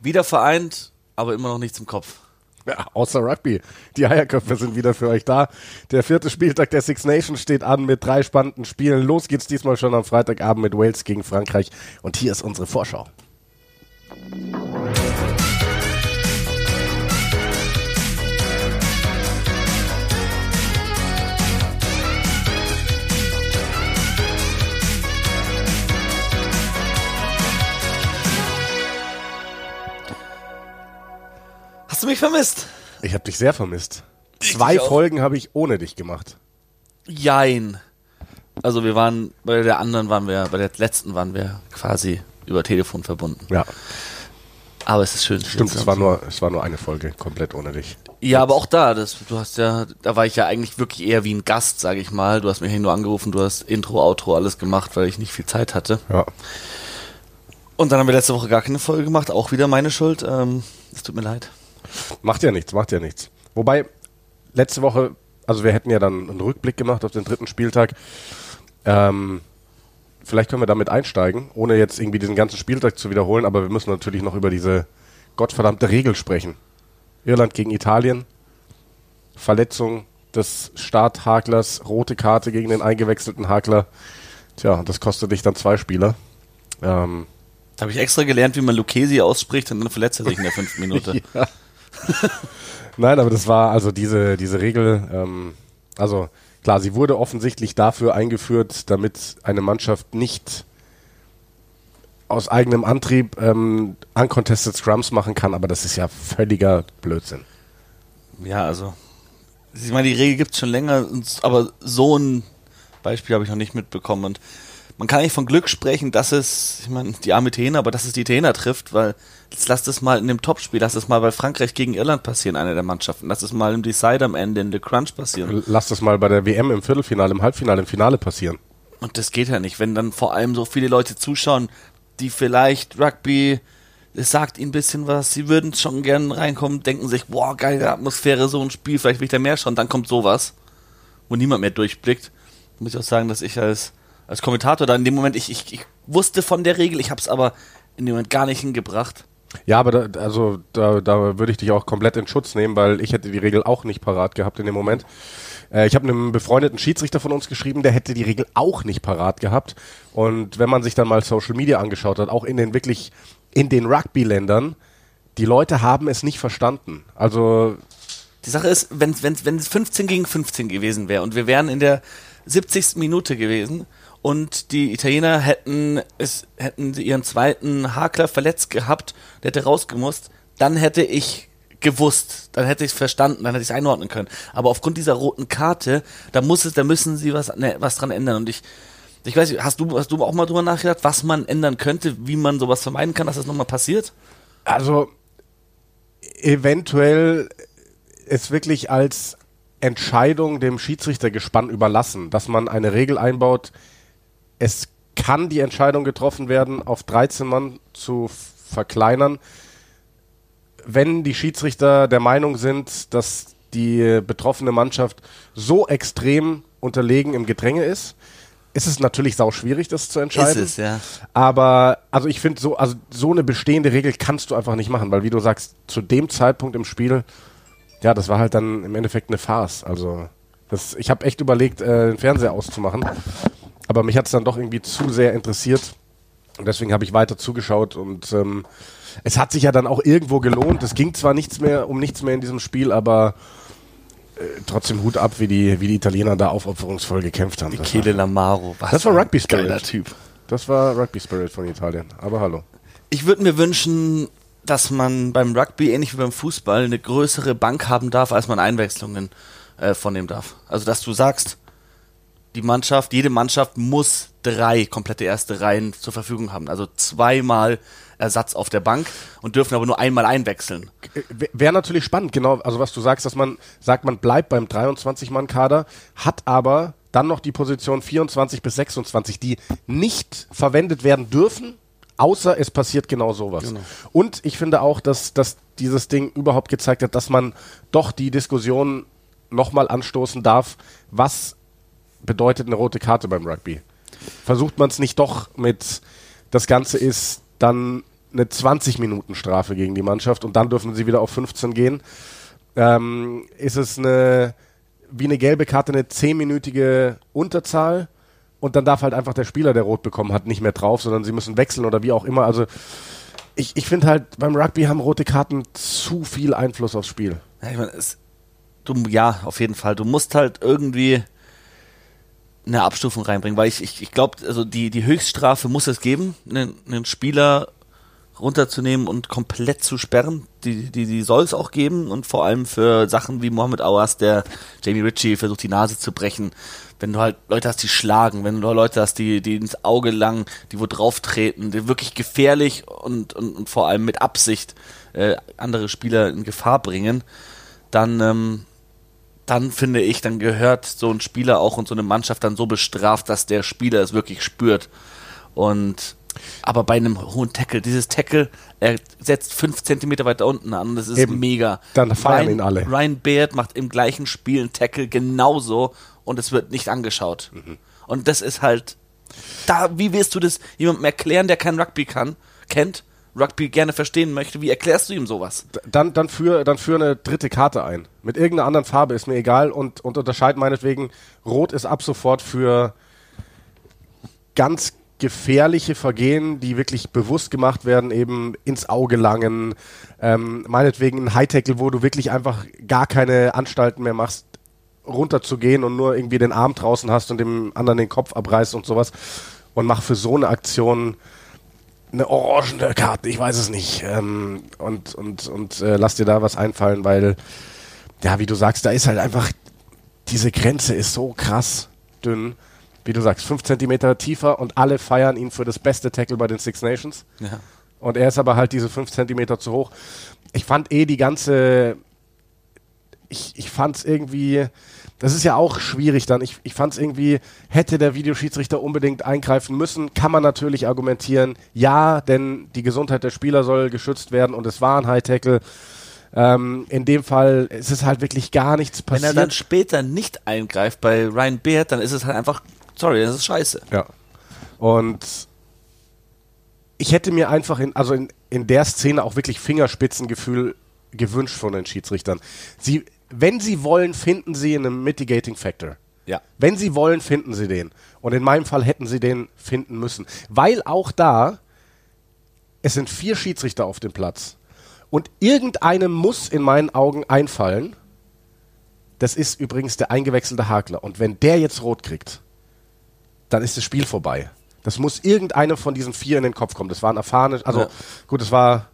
Wieder vereint, aber immer noch nichts im Kopf. Ja, außer Rugby. Die Eierköpfe sind wieder für euch da. Der vierte Spieltag der Six Nations steht an mit drei spannenden Spielen. Los geht's diesmal schon am Freitagabend mit Wales gegen Frankreich. Und hier ist unsere Vorschau. Hast du mich vermisst? Ich habe dich sehr vermisst. Zwei dich auch. Folgen habe ich ohne dich gemacht. Jein. Also wir waren, bei der anderen waren wir, bei der letzten waren wir quasi über Telefon verbunden. Ja, Aber es ist schön. stimmt. Es war nur, es war nur eine Folge komplett ohne dich. Ja, aber auch da, das, du hast ja, da war ich ja eigentlich wirklich eher wie ein Gast, sage ich mal. Du hast mich nur angerufen, du hast Intro, Outro, alles gemacht, weil ich nicht viel Zeit hatte. Ja. Und dann haben wir letzte Woche gar keine Folge gemacht, auch wieder meine Schuld. Ähm, es tut mir leid. Macht ja nichts, macht ja nichts. Wobei, letzte Woche, also wir hätten ja dann einen Rückblick gemacht auf den dritten Spieltag. Ähm, vielleicht können wir damit einsteigen, ohne jetzt irgendwie diesen ganzen Spieltag zu wiederholen, aber wir müssen natürlich noch über diese gottverdammte Regel sprechen. Irland gegen Italien, Verletzung des Starthaklers, rote Karte gegen den eingewechselten Hakler. Tja, das kostet dich dann zwei Spieler. Ähm, Da habe ich extra gelernt, wie man Lucchesi ausspricht und dann verletzt er sich in der fünften Minute. Ja. Nein, aber das war also diese, diese Regel, ähm, also klar, sie wurde offensichtlich dafür eingeführt, damit eine Mannschaft nicht aus eigenem Antrieb ähm, uncontested Scrums machen kann, aber das ist ja völliger Blödsinn. Ja, also. Ich meine, die Regel gibt es schon länger, aber so ein Beispiel habe ich noch nicht mitbekommen. Und man kann nicht von Glück sprechen, dass es, ich meine, die arme Italiener, aber dass es die Italiener trifft, weil jetzt lass das mal in dem Topspiel, lass das mal bei Frankreich gegen Irland passieren, einer der Mannschaften. Lass das mal im Decide am Ende, in The Crunch passieren. Lass das mal bei der WM im Viertelfinale, im Halbfinale, im Finale passieren. Und das geht ja nicht, wenn dann vor allem so viele Leute zuschauen, die vielleicht Rugby, es sagt ihnen ein bisschen was, sie würden schon gern reinkommen, denken sich, boah, geile Atmosphäre, so ein Spiel, vielleicht will ich da mehr schauen, dann kommt sowas, wo niemand mehr durchblickt. Muss ich auch sagen, dass ich als, als Kommentator da in dem Moment, ich, ich, ich wusste von der Regel, ich habe es aber in dem Moment gar nicht hingebracht. Ja, aber da, also da, da würde ich dich auch komplett in Schutz nehmen, weil ich hätte die Regel auch nicht parat gehabt in dem Moment. Äh, ich habe einem befreundeten Schiedsrichter von uns geschrieben, der hätte die Regel auch nicht parat gehabt. Und wenn man sich dann mal Social Media angeschaut hat, auch in den wirklich in den Rugby-Ländern, die Leute haben es nicht verstanden. Also Die Sache ist, wenn, es 15 gegen 15 gewesen wäre und wir wären in der 70. Minute gewesen und die Italiener hätten es hätten ihren zweiten Hakler verletzt gehabt, der hätte rausgemusst, dann hätte ich gewusst, dann hätte ich es verstanden, dann hätte ich es einordnen können. Aber aufgrund dieser roten Karte, da muss es, da müssen sie was, ne, was dran ändern. Und ich, ich weiß nicht, hast du, hast du auch mal drüber nachgedacht, was man ändern könnte, wie man sowas vermeiden kann, dass das nochmal passiert? Also eventuell es wirklich als Entscheidung dem Schiedsrichtergespann überlassen, dass man eine Regel einbaut. Es kann die Entscheidung getroffen werden, auf 13 Mann zu verkleinern, wenn die Schiedsrichter der Meinung sind, dass die betroffene Mannschaft so extrem unterlegen im Gedränge ist. Ist es natürlich sau schwierig, das zu entscheiden. Ist es, ja. Aber also ich finde so, also so eine bestehende Regel kannst du einfach nicht machen, weil wie du sagst, zu dem Zeitpunkt im Spiel, ja, das war halt dann im Endeffekt eine Farce. Also das, ich habe echt überlegt, äh, den Fernseher auszumachen, aber mich hat es dann doch irgendwie zu sehr interessiert und deswegen habe ich weiter zugeschaut und ähm, es hat sich ja dann auch irgendwo gelohnt. Es ging zwar nichts mehr um nichts mehr in diesem Spiel, aber äh, trotzdem Hut ab, wie die, wie die Italiener da aufopferungsvoll gekämpft haben. Michele Lamaro. Was Das war Rugby Spirit. Geiler Typ. Das war Rugby Spirit von Italien. Aber hallo. Ich würde mir wünschen, dass man beim Rugby, ähnlich wie beim Fußball, eine größere Bank haben darf, als man Einwechslungen äh, vornehmen darf. Also, dass du sagst, die Mannschaft, jede Mannschaft muss drei komplette erste Reihen zur Verfügung haben. Also zweimal Ersatz auf der Bank und dürfen aber nur einmal einwechseln. Wäre natürlich spannend, genau, also was du sagst, dass man sagt, man bleibt beim 23-Mann-Kader, hat aber dann noch die Position 24 bis 26, die nicht verwendet werden dürfen, außer es passiert genau sowas. Genau. Und ich finde auch, dass, dass dieses Ding überhaupt gezeigt hat, dass man doch die Diskussion nochmal anstoßen darf, was bedeutet eine rote Karte beim Rugby? Versucht man es nicht doch mit, das Ganze ist dann eine 20-Minuten-Strafe gegen die Mannschaft und dann dürfen sie wieder auf 15 gehen. Ähm, ist es eine, wie eine gelbe Karte, eine 10-minütige Unterzahl und dann darf halt einfach der Spieler, der rot bekommen hat, nicht mehr drauf, sondern sie müssen wechseln oder wie auch immer. Also ich, ich finde halt, beim Rugby haben rote Karten zu viel Einfluss aufs Spiel. Ja, ich meine, es, du, ja, auf jeden Fall. Du musst halt irgendwie eine Abstufung reinbringen, weil ich, ich, ich glaube, also die, die Höchststrafe muss es geben, einen, einen Spieler runterzunehmen und komplett zu sperren. Die, die, die soll es auch geben und vor allem für Sachen wie Mohammed Awas, der Jamie Ritchie versucht, die Nase zu brechen. Wenn du halt Leute hast, die schlagen, wenn du Leute hast, die, die ins Auge langen, die wo drauf treten, die wirklich gefährlich und, und, und vor allem mit Absicht äh, andere Spieler in Gefahr bringen, dann, ähm, dann finde ich, dann gehört so ein Spieler auch und so eine Mannschaft dann so bestraft, dass der Spieler es wirklich spürt. Und aber bei einem hohen Tackle, dieses Tackle, er setzt fünf Zentimeter weiter unten an, das ist Eben. mega. Dann feiern Ryan, ihn alle. Ryan Baird macht im gleichen Spiel einen Tackle genauso und es wird nicht angeschaut. Mhm. Und das ist halt, da, wie wirst du das jemandem erklären, der kein Rugby kann, kennt, Rugby gerne verstehen möchte, wie erklärst du ihm sowas? Dann, dann, für, dann für eine dritte Karte ein. Mit irgendeiner anderen Farbe ist mir egal und, und unterscheid meinetwegen, Rot ist ab sofort für ganz gefährliche Vergehen, die wirklich bewusst gemacht werden, eben ins Auge langen, ähm, meinetwegen ein High-Tackle, wo du wirklich einfach gar keine Anstalten mehr machst, runterzugehen und nur irgendwie den Arm draußen hast und dem anderen den Kopf abreißt und sowas und mach für so eine Aktion eine orangene Karte, ich weiß es nicht. Ähm, und und, und äh, lass dir da was einfallen, weil, ja, wie du sagst, da ist halt einfach, diese Grenze ist so krass dünn wie du sagst, fünf Zentimeter tiefer und alle feiern ihn für das beste Tackle bei den Six Nations. Ja. Und er ist aber halt diese fünf Zentimeter zu hoch. Ich fand eh die ganze, ich, ich fand es irgendwie, das ist ja auch schwierig dann. Ich, ich fand es irgendwie, hätte der Videoschiedsrichter unbedingt eingreifen müssen, kann man natürlich argumentieren. Ja, denn die Gesundheit der Spieler soll geschützt werden und es war ein High Tackle. Ähm, in dem Fall ist es halt wirklich gar nichts passiert. Wenn er dann später nicht eingreift bei Ryan Beard, dann ist es halt einfach sorry, das ist scheiße. Ja. Und ich hätte mir einfach in, also in, in der Szene auch wirklich Fingerspitzengefühl gewünscht von den Schiedsrichtern. Sie, wenn sie wollen, finden sie einen Mitigating Factor. Ja. Wenn sie wollen, finden sie den. Und in meinem Fall hätten sie den finden müssen. Weil auch da, es sind vier Schiedsrichter auf dem Platz. Und irgendeinem muss in meinen Augen einfallen, das ist übrigens der eingewechselte Hakler. Und wenn der jetzt rot kriegt, dann ist das Spiel vorbei. Das muss irgendeinem von diesen vier in den Kopf kommen. Das war ein erfahrener, also ja. gut, es war,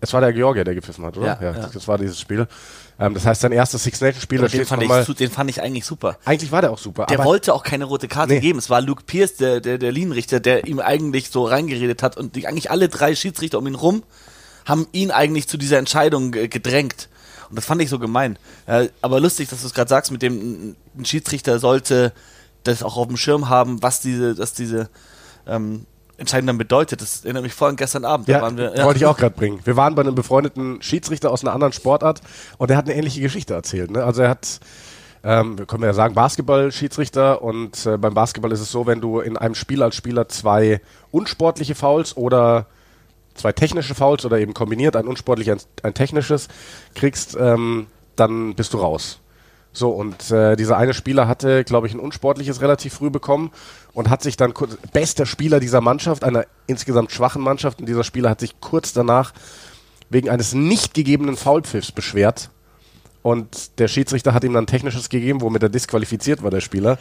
es war der Georgier, der gepfiffen hat, oder? Ja, ja, ja. das war dieses Spiel. Ähm, das heißt, sein erstes Six Nations Spiel. Den, fand ich, den fand ich eigentlich super. Eigentlich war der auch super. Der wollte auch keine rote Karte nee. geben. Es war Luke Pierce, der, der, der Linienrichter, der ihm eigentlich so reingeredet hat und die, eigentlich alle drei Schiedsrichter um ihn rum haben ihn eigentlich zu dieser Entscheidung gedrängt. Und das fand ich so gemein. Äh, aber lustig, dass du es gerade sagst, mit dem ein Schiedsrichter sollte das auch auf dem Schirm haben, was diese, dass diese ähm, Entscheidung dann bedeutet. Das erinnert mich vor allem gestern Abend. Ja, wir, ja. wollte ich auch gerade bringen. Wir waren bei einem befreundeten Schiedsrichter aus einer anderen Sportart und der hat eine ähnliche Geschichte erzählt. Ne? Also er hat, ähm, wir können ja sagen, Basketball-Schiedsrichter und äh, beim Basketball ist es so, wenn du in einem Spiel als Spieler zwei unsportliche Fouls oder zwei technische Fouls oder eben kombiniert ein unsportliches, ein, ein technisches kriegst, ähm, dann bist du raus. So, und äh, dieser eine Spieler hatte, glaube ich, ein unsportliches relativ früh bekommen und hat sich dann kurz, bester Spieler dieser Mannschaft, einer insgesamt schwachen Mannschaft, und dieser Spieler hat sich kurz danach wegen eines nicht gegebenen Foulpfiffs beschwert. Und der Schiedsrichter hat ihm dann technisches gegeben, womit er disqualifiziert war, der Spieler.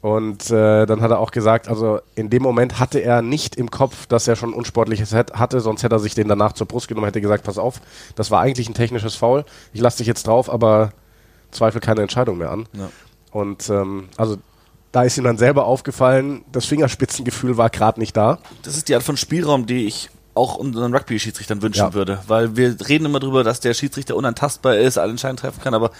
Und äh, dann hat er auch gesagt, also in dem Moment hatte er nicht im Kopf, dass er schon unsportliches hatte, sonst hätte er sich den danach zur Brust genommen, hätte gesagt, pass auf, das war eigentlich ein technisches Foul, ich lasse dich jetzt drauf, aber Zweifel keine Entscheidung mehr an. Ja. Und ähm, also da ist ihm dann selber aufgefallen, das Fingerspitzengefühl war gerade nicht da. Das ist die Art von Spielraum, die ich auch unseren Rugby-Schiedsrichtern wünschen ja. würde. Weil wir reden immer darüber, dass der Schiedsrichter unantastbar ist, alle Entscheidungen treffen kann, aber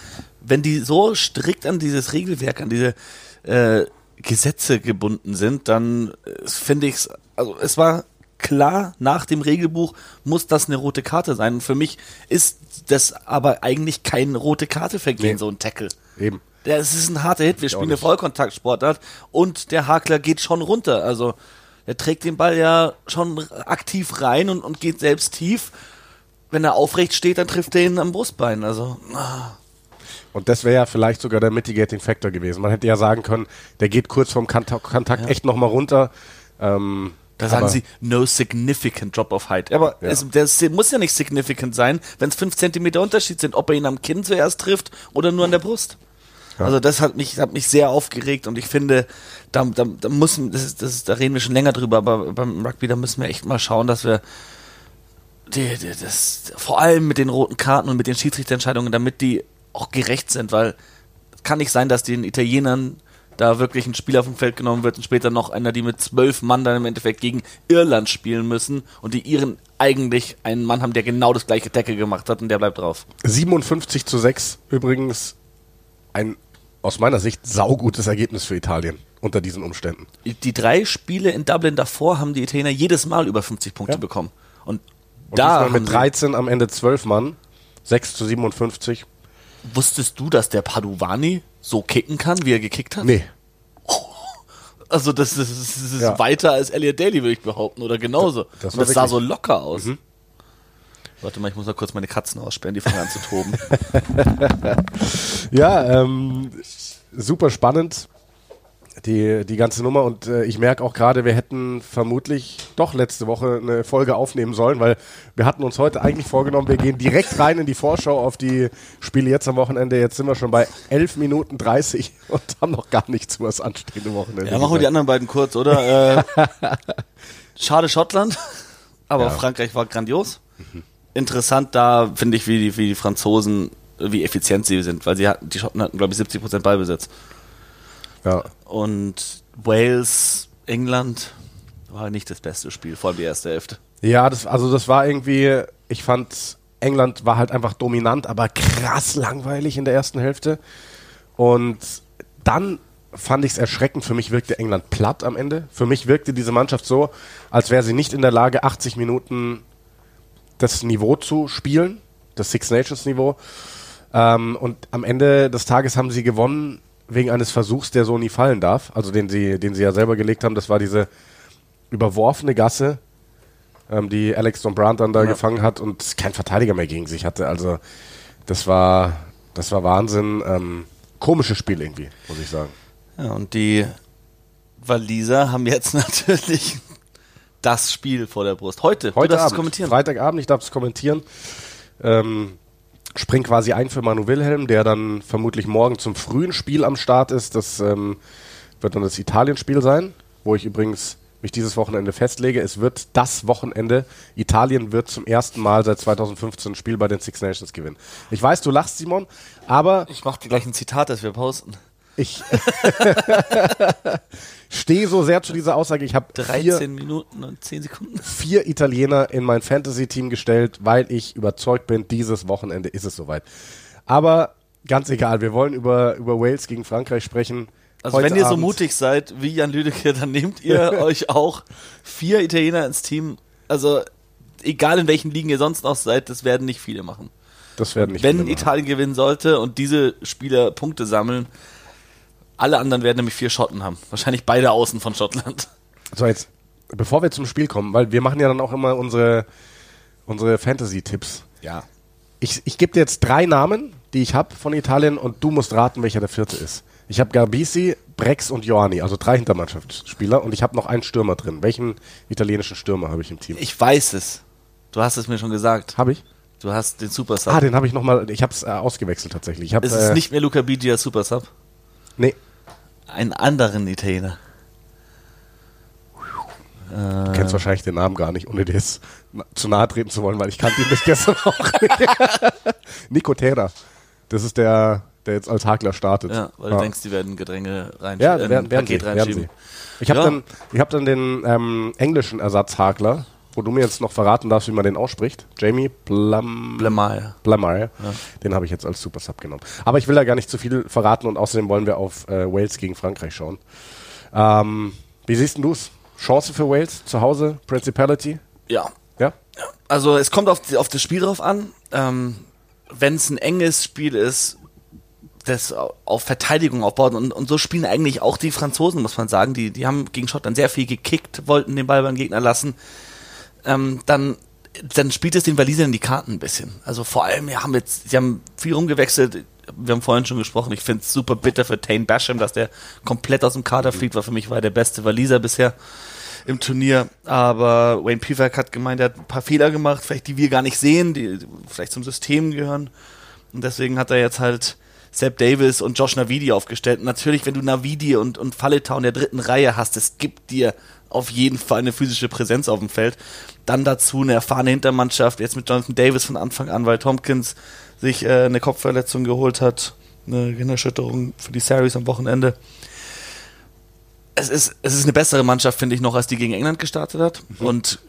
wenn die so strikt an dieses Regelwerk, an diese äh, Gesetze gebunden sind, dann äh, finde ich es, also es war klar, nach dem Regelbuch muss das eine rote Karte sein. Und für mich ist das aber eigentlich kein rote Karte vergehen, nee. so ein Tackle. Eben. Das ist ein harter Hit. Wir spielen eine Vollkontaktsportart und der Hakler geht schon runter. Also der trägt den Ball ja schon aktiv rein und, und geht selbst tief. Wenn er aufrecht steht, dann trifft er ihn am Brustbein. Also, ah. Und das wäre ja vielleicht sogar der Mitigating Factor gewesen. Man hätte ja sagen können, der geht kurz vorm Kontakt Ja. echt nochmal runter. Ähm, Da sagen aber- sie, no significant drop of height. Aber Ja. es, das muss ja nicht significant sein, wenn es 5 cm Unterschied sind, ob er ihn am Kinn zuerst trifft oder nur an der Brust. Ja. Also das hat mich, hat mich sehr aufgeregt und ich finde, da, da, da muss, das ist, das ist, da reden wir schon länger drüber, aber beim Rugby, da müssen wir echt mal schauen, dass wir die, die, das, vor allem mit den roten Karten und mit den Schiedsrichterentscheidungen, damit die auch gerecht sind, weil es kann nicht sein, dass den Italienern da wirklich ein Spieler vom Feld genommen wird und später noch einer, die mit zwölf Mann dann im Endeffekt gegen Irland spielen müssen und die Iren eigentlich einen Mann haben, der genau das gleiche Tackle gemacht hat und der bleibt drauf. 57 zu 6 übrigens ein aus meiner Sicht saugutes Ergebnis für Italien unter diesen Umständen. Die, drei Spiele in Dublin davor haben die Italiener jedes Mal über 50 Punkte Ja. bekommen. Und, Und da mit sie- 13 am Ende 12 Mann, 6 zu 57. wusstest du, dass der Paduvani so kicken kann, wie er gekickt hat? Nee, Also das, das, ist- das ist Ja. weiter als Elliot Daly, würde ich behaupten, oder genauso. Das Und war das sah so locker aus. Warte mal, ich muss mal kurz meine Katzen aussperren, die fangen an zu toben. Ja, ähm, super spannend, die, die ganze Nummer. Und äh, ich merke auch gerade, wir hätten vermutlich doch letzte Woche eine Folge aufnehmen sollen, weil wir hatten uns heute eigentlich vorgenommen, wir gehen direkt rein in die Vorschau auf die Spiele jetzt am Wochenende. Jetzt sind wir schon bei 11 Minuten 30 und haben noch gar nichts über das anstehende Wochenende. Ja, machen wir die anderen beiden kurz, oder? Äh, schade Schottland, aber Ja. Frankreich war grandios. Interessant da, finde ich, wie die, wie die Franzosen, wie effizient sie sind, weil sie hatten, die Schotten hatten, glaube ich, 70% Ballbesitz. Ja. Und Wales, England war nicht das beste Spiel, vor allem die erste Hälfte. Ja, das, also das war irgendwie, ich fand, England war halt einfach dominant, aber krass langweilig in der ersten Hälfte. Und dann fand ich es erschreckend. Für mich wirkte England platt am Ende. Für mich wirkte diese Mannschaft so, als wäre sie nicht in der Lage, 80 Minuten das Niveau zu spielen, das Six Nations Niveau. Ähm, und am Ende des Tages haben sie gewonnen wegen eines Versuchs, der so nie fallen darf. Also den sie, den sie ja selber gelegt haben. Das war diese überworfene Gasse, ähm, die Alex Dombrandt dann da Ja. gefangen hat und kein Verteidiger mehr gegen sich hatte. Also das war, das war Wahnsinn. Ähm, komisches Spiel irgendwie, muss ich sagen. Ja, und die Waliser haben jetzt natürlich das Spiel vor der Brust. Heute, Heute du darfst es Abend, kommentieren. Freitagabend, ich darf es kommentieren. Ähm, spring quasi ein für Manu Wilhelm, der dann vermutlich morgen zum frühen Spiel am Start ist. Das ähm, wird dann das Italien-Spiel sein, wo ich übrigens mich dieses Wochenende festlege. Es wird das Wochenende. Italien wird zum ersten Mal seit 2015 ein Spiel bei den Six Nations gewinnen. Ich weiß, du lachst, Simon, aber Ich mache dir gleich ein Zitat, das wir posten. ich stehe so sehr zu dieser Aussage. Ich habe 13 vier, Minuten und 10 Sekunden. vier Italiener in mein Fantasy-Team gestellt, weil ich überzeugt bin, dieses Wochenende ist es soweit. Aber ganz egal, wir wollen über, über Wales gegen Frankreich sprechen. Also Heute wenn ihr so Abend. mutig seid wie Jan Lüdecke, dann nehmt ihr euch auch vier Italiener ins Team. Also egal in welchen Ligen ihr sonst noch seid, das werden nicht viele machen. Das werden nicht wenn viele machen. Italien gewinnen sollte und diese Spieler Punkte sammeln, alle anderen werden nämlich vier Schotten haben. Wahrscheinlich beide Außen von Schottland. So, jetzt, bevor wir zum Spiel kommen, weil wir machen ja dann auch immer unsere, unsere Fantasy-Tipps. Ja. Ich, ich gebe dir jetzt drei Namen, die ich habe von Italien und du musst raten, welcher der vierte ist. Ich habe Garbisi, Brex und Ioani, also drei Hintermannschaftsspieler und ich habe noch einen Stürmer drin. Welchen italienischen Stürmer habe ich im Team? Ich weiß es. Du hast es mir schon gesagt. Habe ich? Du hast den Super Sub. Ah, den habe ich nochmal, ich habe es äh, ausgewechselt tatsächlich. Ich hab, es ist äh, nicht mehr Luca Bigi als Super Sub. Nee, Einen anderen Italiener. du kennst wahrscheinlich den Namen gar nicht, ohne dir jetzt zu nahe treten zu wollen, weil ich kannte ihn bis gestern auch nicht. Nico Terra. Das ist der, der jetzt als Hakler startet. Ja, weil du denkst, die werden Gedränge rein Ja, äh, ein werden, werden, sie, Paket werden reinschieben. sie. Ich habe Ja. dann, ich hab dann den ähm, englischen Ersatzhakler, wo du mir jetzt noch verraten darfst, wie man den ausspricht. Jamie Plum, Blemare. Blamire. Den habe ich jetzt als Super Sub genommen. Aber ich will da gar nicht zu viel verraten und außerdem wollen wir auf äh, Wales gegen Frankreich schauen. Ähm, wie siehst du es? Chance für Wales zu Hause? Principality? Ja. Ja? Also es kommt auf, die, auf das Spiel drauf an. Ähm, Wenn es ein enges Spiel ist, das auf Verteidigung aufbaut. Und, und so spielen eigentlich auch die Franzosen, muss man sagen. Die, die haben gegen Schottland sehr viel gekickt, wollten den Ball beim Gegner lassen. Ähm, dann, dann spielt es den Walisern die Karten ein bisschen. Also vor allem, wir haben jetzt, sie haben viel rumgewechselt. Wir haben vorhin schon gesprochen, ich finde es super bitter für Tane Basham, dass der komplett aus dem Kader fliegt, weil für mich war er der beste Waliser bisher im Turnier. Aber Wayne Pivak hat gemeint, er hat ein paar Fehler gemacht, vielleicht die wir gar nicht sehen, die vielleicht zum System gehören. Und deswegen hat er jetzt halt Sepp Davis und Josh Navidi aufgestellt. Natürlich, wenn du Navidi und, und in der dritten Reihe hast, es gibt dir auf jeden Fall eine physische Präsenz auf dem Feld. Dann dazu eine erfahrene Hintermannschaft, jetzt mit Jonathan Davis von Anfang an, weil Tompkins sich äh, eine Kopfverletzung geholt hat, eine Gehirnerschütterung für die Series am Wochenende. Es ist, es ist eine bessere Mannschaft, finde ich, noch, als die gegen England gestartet hat. Mhm. Und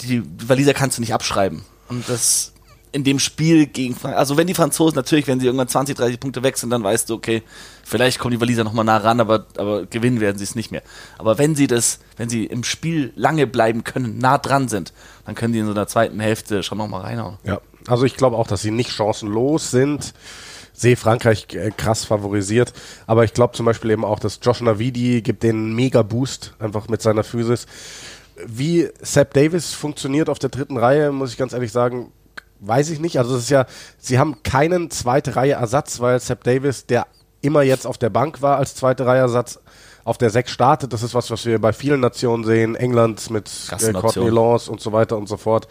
die Waliser kannst du nicht abschreiben. Und das in dem Spiel gegen Frankreich, also wenn die Franzosen natürlich, wenn sie irgendwann 20, 30 Punkte weg sind, dann weißt du, okay, vielleicht kommen die Waliser nochmal nah ran, aber, aber gewinnen werden sie es nicht mehr. Aber wenn sie das, wenn sie im Spiel lange bleiben können, nah dran sind, dann können die in so einer zweiten Hälfte schon nochmal reinhauen. Ja, also ich glaube auch, dass sie nicht chancenlos sind. Sehe Frankreich äh, krass favorisiert, aber ich glaube zum Beispiel eben auch, dass Josh Navidi gibt den mega Boost einfach mit seiner Physis. Wie Sepp Davis funktioniert auf der dritten Reihe, muss ich ganz ehrlich sagen, weiß ich nicht. Also es ist ja, sie haben keinen zweite Reihe Ersatz, weil Sepp Davis, der immer jetzt auf der Bank war als zweite Reihe Ersatz, auf der 6 startet. Das ist was, was wir bei vielen Nationen sehen. England mit äh, Courtney Lance und so weiter und so fort.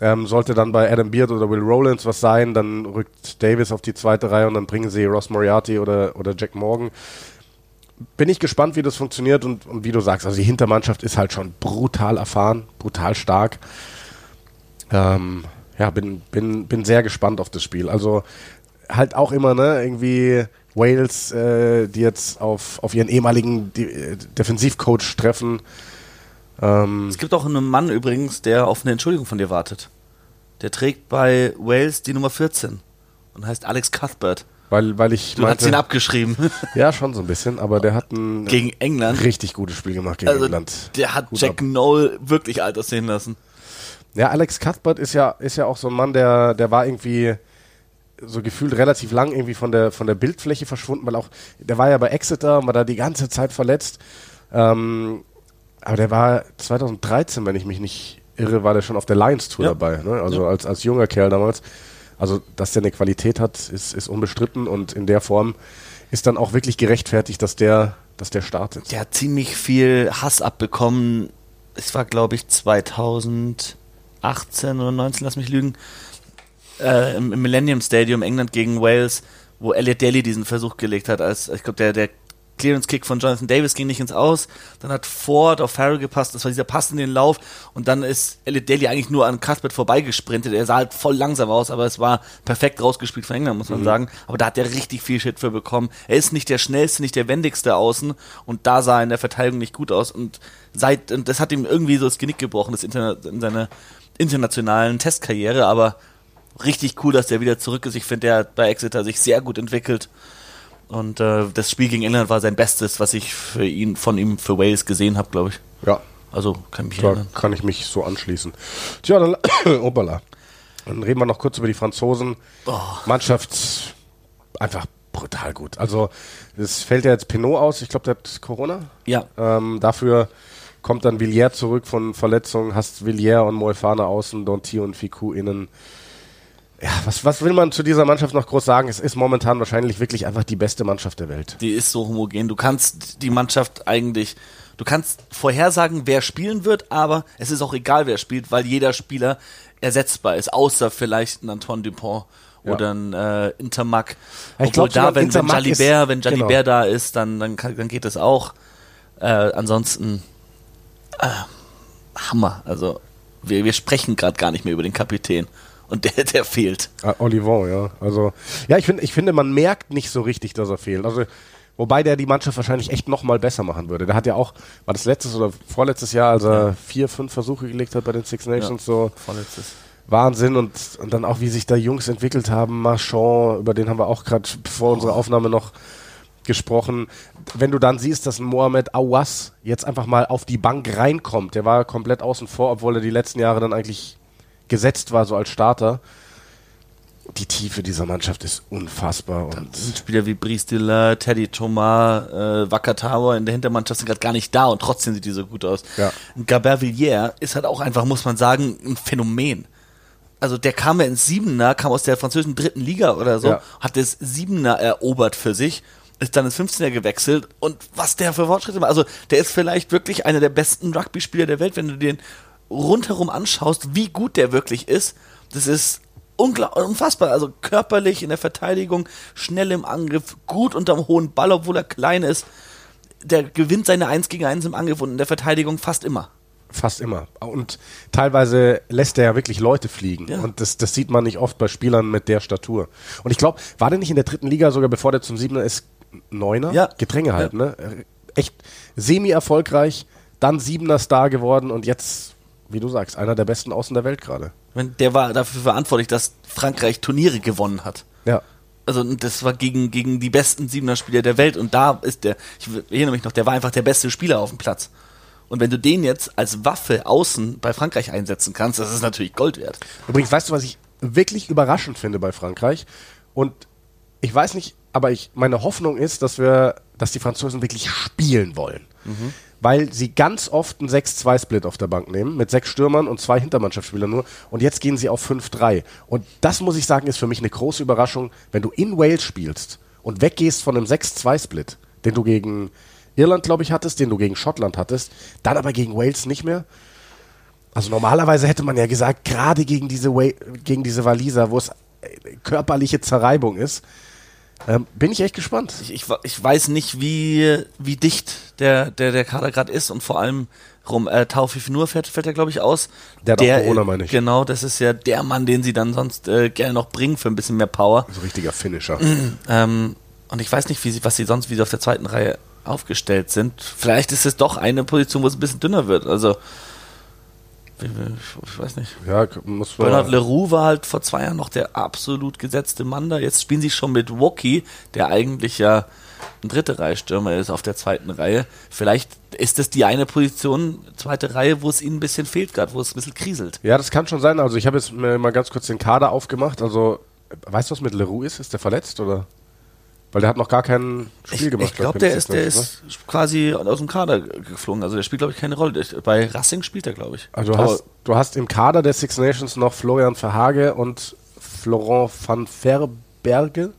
Ähm, sollte dann bei Adam Beard oder Will Rowlands was sein, dann rückt Davis auf die zweite Reihe und dann bringen sie Ross Moriarty oder, oder Jack Morgan. Bin ich gespannt, wie das funktioniert und, und wie du sagst, also die Hintermannschaft ist halt schon brutal erfahren, brutal stark. Ähm, ja, bin, bin, bin sehr gespannt auf das Spiel. Also halt auch immer, ne, irgendwie Wales, äh, die jetzt auf, auf ihren ehemaligen De äh, Defensivcoach treffen. Ähm es gibt auch einen Mann übrigens, der auf eine Entschuldigung von dir wartet. Der trägt bei Wales die Nummer 14 und heißt Alex Cuthbert. Weil, weil ich du meinte, hast ihn abgeschrieben. Ja, schon so ein bisschen, aber der hat ein gegen England richtig gutes Spiel gemacht gegen also England. Der hat Gut Jack ab. Noel wirklich alt aussehen lassen. Ja, Alex Cuthbert ist ja, ist ja auch so ein Mann, der, der war irgendwie so gefühlt relativ lang irgendwie von der, von der Bildfläche verschwunden, weil auch, der war ja bei Exeter und war da die ganze Zeit verletzt. Ähm, aber der war 2013, wenn ich mich nicht irre, war der schon auf der Lions Tour ja. dabei, ne? also ja. als, als junger Kerl damals. Also, dass der eine Qualität hat, ist, ist unbestritten und in der Form ist dann auch wirklich gerechtfertigt, dass der, dass der startet. Der hat ziemlich viel Hass abbekommen. Es war, glaube ich, 2000 18 oder 19, lass mich lügen, äh, im, im, Millennium Stadium England gegen Wales, wo Elliot Daly diesen Versuch gelegt hat, als ich glaube der der Clearance Kick von Jonathan Davis ging nicht ins Aus, dann hat Ford auf Farrell gepasst, das war dieser Pass in den Lauf. Und dann ist Elliot Daly eigentlich nur an Cuthbert vorbeigesprintet, er sah halt voll langsam aus, aber es war perfekt rausgespielt von England, muss man mhm. sagen, aber da hat er richtig viel Shit für bekommen. Er ist nicht der schnellste, nicht der wendigste außen. Und da sah er in der Verteidigung nicht gut aus. Und seit, und das hat ihm irgendwie so das Genick gebrochen, das Internet in seiner internationalen Testkarriere, aber richtig cool, dass der wieder zurück ist. Ich finde, der hat bei Exeter sich sehr gut entwickelt. Und äh, das Spiel gegen England war sein Bestes, was ich für ihn, von ihm für Wales gesehen habe, glaube ich. Ja. Also kann mich da erinnern. kann ich mich so anschließen. Tja, dann, opala. Dann reden wir noch kurz über die Franzosen. Oh. Mannschaft einfach brutal gut. Also es fällt ja jetzt Pinot aus. Ich glaube, der hat Corona. Ja. Ähm, dafür kommt dann Villiers zurück von Verletzungen, hast Villiers und Moefana außen, Donti und Fiku innen. Ja, was, was will man zu dieser Mannschaft noch groß sagen? Es ist momentan wahrscheinlich wirklich einfach die beste Mannschaft der Welt. Die ist so homogen. Du kannst die Mannschaft eigentlich, du kannst vorhersagen, wer spielen wird, aber es ist auch egal, wer spielt, weil jeder Spieler ersetzbar ist, außer vielleicht ein Antoine Dupont oder ein äh, Intermac. Obwohl glaub, da, wenn, wenn Jalibert, wenn Jalibert genau. da ist, dann, dann, kann, dann geht es auch. Äh, ansonsten äh, Hammer. Also wir, wir sprechen gerade gar nicht mehr über den Kapitän. Und der, der fehlt. Ah, Olivon, ja. Also, ja, ich, find, ich finde, man merkt nicht so richtig, dass er fehlt. Also, wobei der die Mannschaft wahrscheinlich echt nochmal besser machen würde. Der hat ja auch, war das letztes oder vorletztes Jahr, als er ja. vier, fünf Versuche gelegt hat bei den Six Nations, ja, so. Vorletztes. Wahnsinn und, und dann auch, wie sich da Jungs entwickelt haben. Marchand, über den haben wir auch gerade vor oh. unserer Aufnahme noch gesprochen. Wenn du dann siehst, dass Mohamed Awas jetzt einfach mal auf die Bank reinkommt, der war komplett außen vor, obwohl er die letzten Jahre dann eigentlich gesetzt war, so als Starter. die Tiefe dieser Mannschaft ist unfassbar. Und Spieler wie Brice Diller, Teddy Thomas, äh, Wakatawa in der Hintermannschaft sind gerade gar nicht da und trotzdem sieht die so gut aus. Ja. Gabert Villiers ist halt auch einfach, muss man sagen, ein Phänomen. Also der kam ja ins Siebener, kam aus der französischen dritten Liga oder so, Ja. hat das Siebener erobert für sich, ist dann ins 15er gewechselt und was der für Fortschritte macht. Also der ist vielleicht wirklich einer der besten Rugby-Spieler der Welt, wenn du den rundherum anschaust, wie gut der wirklich ist. Das ist unfassbar. Also körperlich in der Verteidigung, schnell im Angriff, gut unterm hohen Ball, obwohl er klein ist. Der gewinnt seine 1 gegen 1 im Angriff und in der Verteidigung fast immer. Fast immer. Und teilweise lässt er ja wirklich Leute fliegen. Ja. Und das, das sieht man nicht oft bei Spielern mit der Statur. Und ich glaube, war der nicht in der dritten Liga sogar, bevor der zum Siebener ist, Neuner? Ja. Gedränge halt, Ja. ne? Echt semi-erfolgreich, dann Siebener Star geworden und jetzt, wie du sagst, einer der besten Außen der Welt gerade. Der war dafür verantwortlich, dass Frankreich Turniere gewonnen hat. Ja. Also das war gegen, gegen die besten Siebener Spieler der Welt und da ist der, ich erinnere mich noch, der war einfach der beste Spieler auf dem Platz. Und wenn du den jetzt als Waffe außen bei Frankreich einsetzen kannst, das ist natürlich Gold wert. Übrigens, weißt du, was ich wirklich überraschend finde bei Frankreich? Und ich weiß nicht, aber ich, meine Hoffnung ist, dass wir, dass die Franzosen wirklich spielen wollen. Weil sie ganz oft einen 6-2-Split auf der Bank nehmen, mit sechs Stürmern und zwei Hintermannschaftsspielern nur. Und jetzt gehen sie auf 5-3. Und das muss ich sagen, ist für mich eine große Überraschung, wenn du in Wales spielst und weggehst von einem 6-2-Split, den du gegen Irland, glaube ich, hattest, den du gegen Schottland hattest, dann aber gegen Wales nicht mehr. Also normalerweise hätte man ja gesagt, gerade gegen diese, gegen diese Waliser, wo es äh, körperliche Zerreibung ist, ähm, bin ich echt gespannt. Ich, ich, ich weiß nicht, wie, wie dicht der, der, der Kader gerade ist und vor allem rum, äh, Taufif nur fährt, fährt er, glaube ich, aus. Der hat auch Corona, meine ich. Genau, das ist ja der Mann, den sie dann sonst äh, gerne noch bringen für ein bisschen mehr Power. So richtiger Finisher. Ähm, und ich weiß nicht, wie sie, was sie sonst wieder auf der zweiten Reihe aufgestellt sind. Vielleicht ist es doch eine Position, wo es ein bisschen dünner wird. Also, ich, weiß nicht. Ja, muss Bernard. Leroux war halt vor zwei Jahren noch der absolut gesetzte Mann da. Jetzt spielen sie schon mit Woki, der eigentlich ja ein dritte Reihe Stürmer ist auf der zweiten Reihe. Vielleicht ist das die eine Position, zweite Reihe, wo es ihnen ein bisschen fehlt gerade, wo es ein bisschen kriselt. Ja, das kann schon sein. Also ich habe jetzt mal ganz kurz den Kader aufgemacht. Also, weißt du, was mit Leroux ist? Ist der verletzt oder? Weil der hat noch gar kein Spiel Ich, gemacht. ich glaube, den der ist, der Nations, ist quasi aus dem Kader ge- geflogen. Also der spielt, glaube ich, keine Rolle. Bei Racing spielt er, glaube ich. ne? Also du hast, du hast im Kader der Six Nations noch Florian Verhage und Florent van Verberge.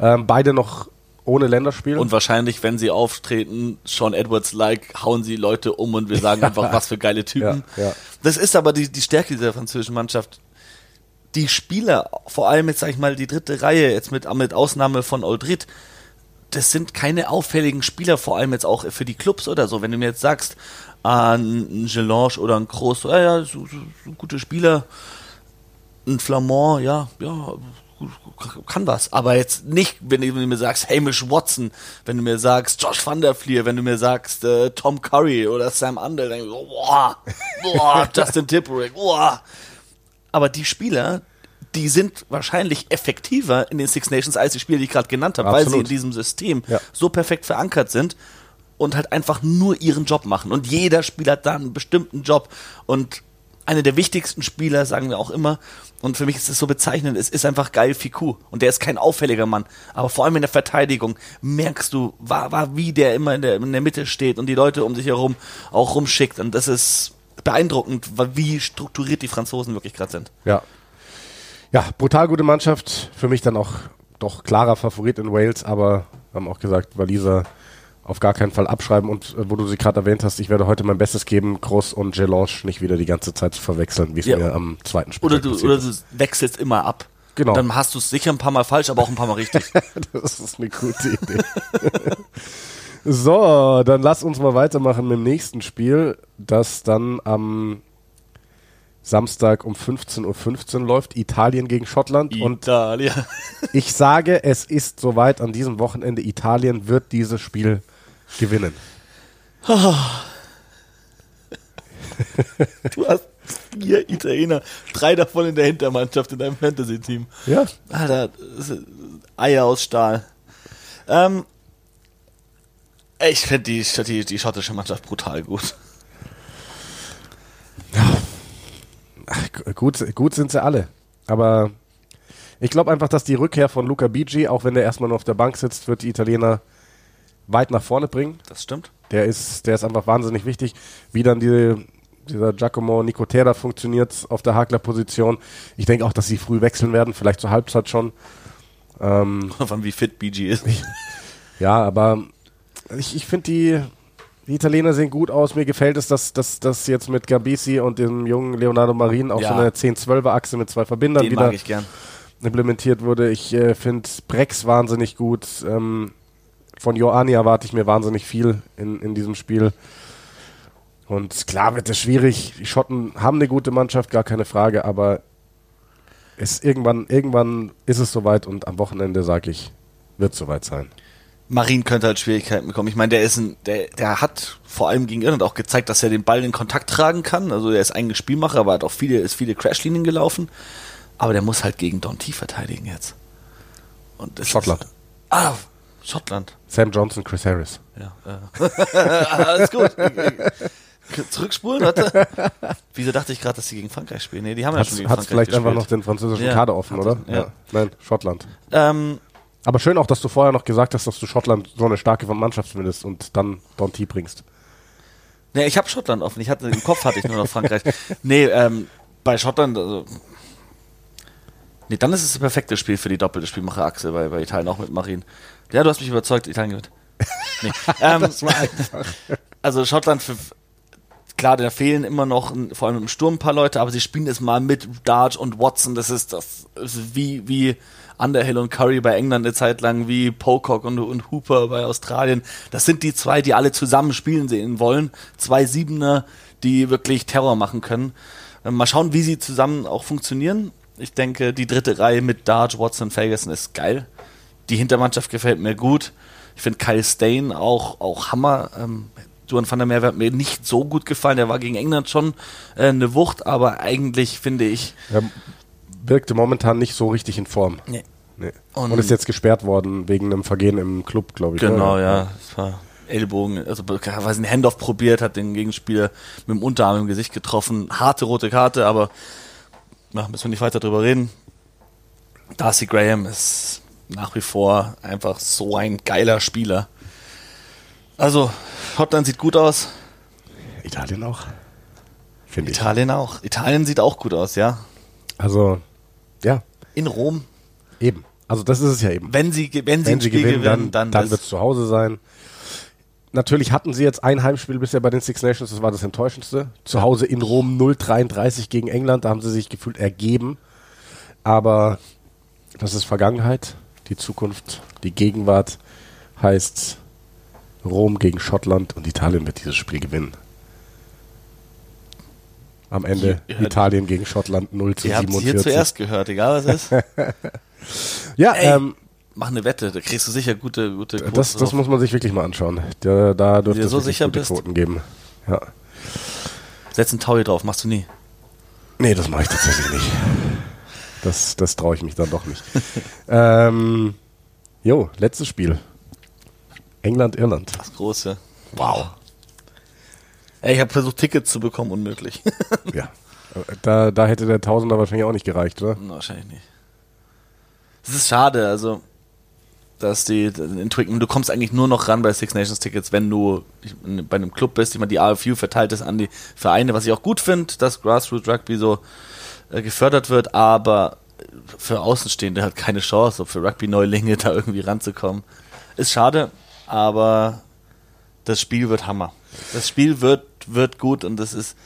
Ähm, beide noch ohne Länderspiel. Und wahrscheinlich, wenn sie auftreten, Sean Edwards-like, hauen sie Leute um und wir sagen einfach, was für geile Typen. Ja, ja. Das ist aber die, die Stärke dieser französischen Mannschaft. Die Spieler, vor allem jetzt, sag ich mal, die dritte Reihe, jetzt mit, mit Ausnahme von Oldrit, das sind keine auffälligen Spieler, vor allem jetzt auch für die Clubs oder so. Wenn du mir jetzt sagst, ah, ein Gelange oder ein Groß, ja, ja, so, so, so gute Spieler, ein Flamand, ja, ja, kann was. Aber jetzt nicht, wenn du, mir sagst, Hamish Watson, wenn du mir sagst, Josh Van der Fleer, wenn du mir sagst, äh, Tom Curry oder Sam Underl, dann denk ich so, boah, boah, Justin Tipperick, boah. Aber die Spieler, die sind wahrscheinlich effektiver in den Six Nations als die Spieler, die ich gerade genannt habe, weil sie in diesem System Ja. so perfekt verankert sind und halt einfach nur ihren Job machen. Und jeder Spieler hat da einen bestimmten Job. Und einer der wichtigsten Spieler, sagen wir auch immer, und für mich ist es so bezeichnend, es ist einfach geil Fiku. Und der ist kein auffälliger Mann. Aber vor allem in der Verteidigung merkst du, war, war, wie der immer in der, in der Mitte steht und die Leute um sich herum auch rumschickt. Und das ist beeindruckend, wie strukturiert die Franzosen wirklich gerade sind. Ja. Ja, brutal gute Mannschaft. Für mich dann auch doch klarer Favorit in Wales, aber haben auch gesagt, Waliser auf gar keinen Fall abschreiben. Und äh, wo du sie gerade erwähnt hast, ich werde heute mein Bestes geben, Groß und Gelange nicht wieder die ganze Zeit zu verwechseln, wie es Ja. mir am zweiten Spiel Oder du, oder du wechselst immer ab. Genau. Dann hast du es sicher ein paar Mal falsch, aber auch ein paar Mal richtig. Das ist eine gute Idee. so, dann lass uns mal weitermachen mit dem nächsten Spiel, das dann am Samstag um 15.15 Uhr läuft. Italien gegen Schottland. Und Italien. ich sage, es ist soweit an diesem Wochenende. Italien wird dieses Spiel gewinnen. Du hast vier Italiener, drei davon in der Hintermannschaft in deinem Fantasy-Team. Ja. Alter, Eier aus Stahl. Ähm, ich finde die, die, die schottische Mannschaft brutal gut. Ach, gu- gut, gut sind sie alle. Aber Ich glaube einfach, dass die Rückkehr von Luca Bigi, auch wenn der erstmal nur auf der Bank sitzt, wird die Italiener weit nach vorne bringen. Das stimmt. Der ist, der ist einfach wahnsinnig wichtig. Wie dann die, dieser Giacomo Nicotera funktioniert auf der Hakler-Position. Ich denke auch, dass sie früh wechseln werden, vielleicht zur Halbzeit schon. Ähm, Von wie fit BG ist. ja, aber ich, ich finde die, die Italiener sehen gut aus. Mir gefällt es, dass, dass, dass jetzt mit Gabisi und dem jungen Leonardo Marin auch ja. so eine 10-12er-Achse mit zwei Verbindern Den wieder implementiert wurde. Ich äh, finde Brex wahnsinnig gut. Ähm, von Joani erwarte ich mir wahnsinnig viel in, in diesem Spiel. Und klar wird es schwierig. Die Schotten haben eine gute Mannschaft, gar keine Frage, aber es irgendwann, irgendwann ist es soweit und am Wochenende, sage ich, wird es soweit sein. Marin könnte halt Schwierigkeiten bekommen. Ich meine, der ist ein, der, der hat vor allem gegen Irland auch gezeigt, dass er den Ball in Kontakt tragen kann. Also er ist eigentlich Spielmacher, aber hat auch viele, ist viele Crashlinien gelaufen. Aber der muss halt gegen Don T verteidigen jetzt. Und Schottland. Ist, ah, Schottland. Sam Johnson, Chris Harris. Ja, äh. alles gut. Zurückspulen, warte. Wieso dachte ich gerade, dass sie gegen Frankreich spielen? Nee, die haben hat's, ja schon gegen Frankreich vielleicht gespielt. einfach noch den französischen ja, Kader offen, oder? Ja. ja. Nein, Schottland. Ähm, Aber schön auch, dass du vorher noch gesagt hast, dass du Schottland so eine starke Mannschaft findest und dann Donty bringst. Nee, ich habe Schottland offen. Ich hatte, Im Kopf hatte ich nur noch Frankreich. Nee, ähm, bei Schottland, also, Nee, dann ist es das perfekte Spiel für die doppelte Spielmacherachse bei, bei Italien, auch mit Marien. Ja, du hast mich überzeugt, Italien gewinnt. Nee. ähm, das war einfach. Also Schottland, für, klar, da fehlen immer noch, vor allem im Sturm ein paar Leute, aber sie spielen es mal mit Dart und Watson. Das ist das ist wie, wie Underhill und Curry bei England eine Zeit lang, wie Pocock und, und Hooper bei Australien. Das sind die zwei, die alle zusammen spielen sehen wollen. Zwei Siebener, die wirklich Terror machen können. Ähm, mal schauen, wie sie zusammen auch funktionieren. Ich denke, die dritte Reihe mit Dart, Watson, Ferguson ist geil. Die Hintermannschaft gefällt mir gut. Ich finde Kyle Stain auch, auch Hammer. Ähm, Duan van der Merwe hat mir nicht so gut gefallen. Der war gegen England schon äh, eine Wucht, aber eigentlich finde ich. Er wirkte momentan nicht so richtig in Form. Nee. nee. Und, Und, ist jetzt gesperrt worden wegen einem Vergehen im Club, glaube ich. Genau, oder? ja. Es war Ellbogen, also weiß ein Handoff probiert, hat den Gegenspieler mit dem Unterarm im Gesicht getroffen. Harte rote Karte, aber na, müssen wir nicht weiter drüber reden. Darcy Graham ist nach wie vor einfach so ein geiler Spieler. Also, Schottland sieht gut aus. Italien auch. Finde ich. Italien auch. Italien sieht auch gut aus, ja. Also, ja. In Rom. Eben. Also, das ist es ja eben. Wenn sie, wenn sie, wenn sie gewinnen, gewinnen, dann, dann, dann wird es zu Hause sein. Natürlich hatten sie jetzt ein Heimspiel bisher bei den Six Nations, das war das enttäuschendste. Zu Hause in Rom 0-33 gegen England, da haben sie sich gefühlt ergeben. Aber das ist Vergangenheit die Zukunft, die Gegenwart heißt Rom gegen Schottland und Italien wird dieses Spiel gewinnen. Am Ende ja, Italien gegen Schottland 0 zu 47. Ihr hier zuerst gehört, egal was ist. ja, Ey, ähm, mach eine Wette, da kriegst du sicher gute, gute Quoten das, das muss man sich wirklich mal anschauen. Da, da dürfte es so sicher gute bist. Quoten geben. Ja. Setz einen Taui drauf, machst du nie. Nee, das mache ich tatsächlich nicht. Das, das traue ich mich dann doch nicht. ähm, jo, letztes Spiel. England-Irland. Das große. Wow. Ey, ich habe versucht, Tickets zu bekommen, unmöglich. ja. Da, da hätte der Tausender wahrscheinlich auch nicht gereicht, oder? Wahrscheinlich nicht. Das ist schade, also, dass die in Twickenham, du kommst eigentlich nur noch ran bei Six Nations Tickets, wenn du bei einem Club bist. Ich meine, die AFU verteilt das an die Vereine, was ich auch gut finde, dass Grassroots Rugby so äh, gefördert wird, aber für Außenstehende hat keine Chance, für Rugby-Neulinge da irgendwie ranzukommen. Ist schade, aber das Spiel wird Hammer. Das Spiel wird, wird gut und das ist,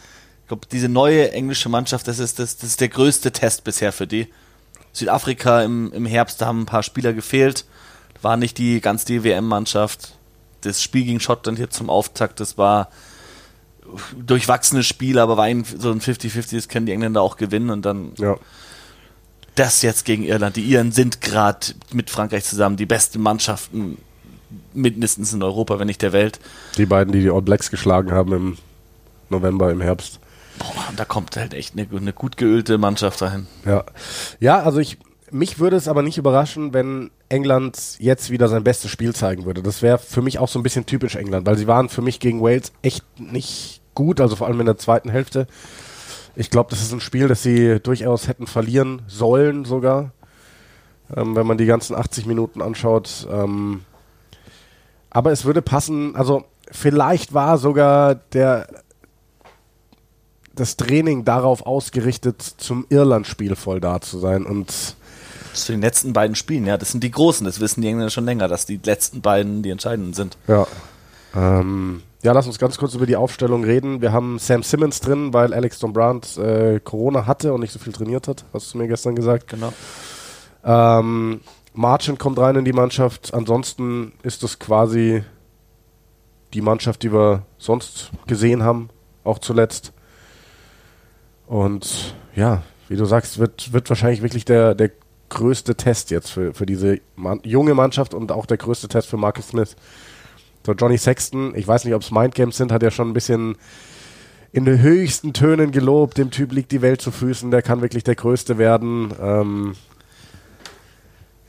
ich glaube, diese neue englische Mannschaft, das ist, das, das ist der größte Test bisher für die. Südafrika im, im Herbst, da haben ein paar Spieler gefehlt, war nicht die ganz die WM-Mannschaft. Das Spiel gegen Schottland hier zum Auftakt, das war durchwachsenes Spiel, aber war ein, so ein 50-50, das können die Engländer auch gewinnen und dann ja. das jetzt gegen Irland. Die Iren sind gerade mit Frankreich zusammen die besten Mannschaften mindestens in Europa, wenn nicht der Welt. Die beiden, die die All Blacks geschlagen haben im November, im Herbst. Boah, da kommt halt echt eine, eine gut geölte Mannschaft dahin. Ja, ja also ich, mich würde es aber nicht überraschen, wenn England jetzt wieder sein bestes Spiel zeigen würde. Das wäre für mich auch so ein bisschen typisch England, weil sie waren für mich gegen Wales echt nicht gut, also vor allem in der zweiten Hälfte. Ich glaube, das ist ein Spiel, das sie durchaus hätten verlieren sollen sogar. ähm, wenn man die ganzen 80 Minuten anschaut. Ähm, aber es würde passen, also vielleicht war sogar der das Training darauf ausgerichtet, zum Irland-Spiel voll da zu sein und zu den letzten beiden Spielen, ja, das sind die großen, das wissen die Engländer schon länger, dass die letzten beiden die entscheidenden sind. Ja. Ähm, ja, lass uns ganz kurz über die Aufstellung reden. Wir haben Sam Simmons drin, weil Alex Dombrandt äh, Corona hatte und nicht so viel trainiert hat, hast du mir gestern gesagt. Genau. Ähm, Marchand kommt rein in die Mannschaft. Ansonsten ist das quasi die Mannschaft, die wir sonst gesehen haben, auch zuletzt. Und ja, wie du sagst, wird, wird wahrscheinlich wirklich der, der größte Test jetzt für, für diese man junge Mannschaft und auch der größte Test für Marcus Smith. So, Johnny Sexton, ich weiß nicht, ob es Mindgames sind, hat ja schon ein bisschen in den höchsten Tönen gelobt. Dem Typ liegt die Welt zu Füßen, der kann wirklich der Größte werden. Ähm,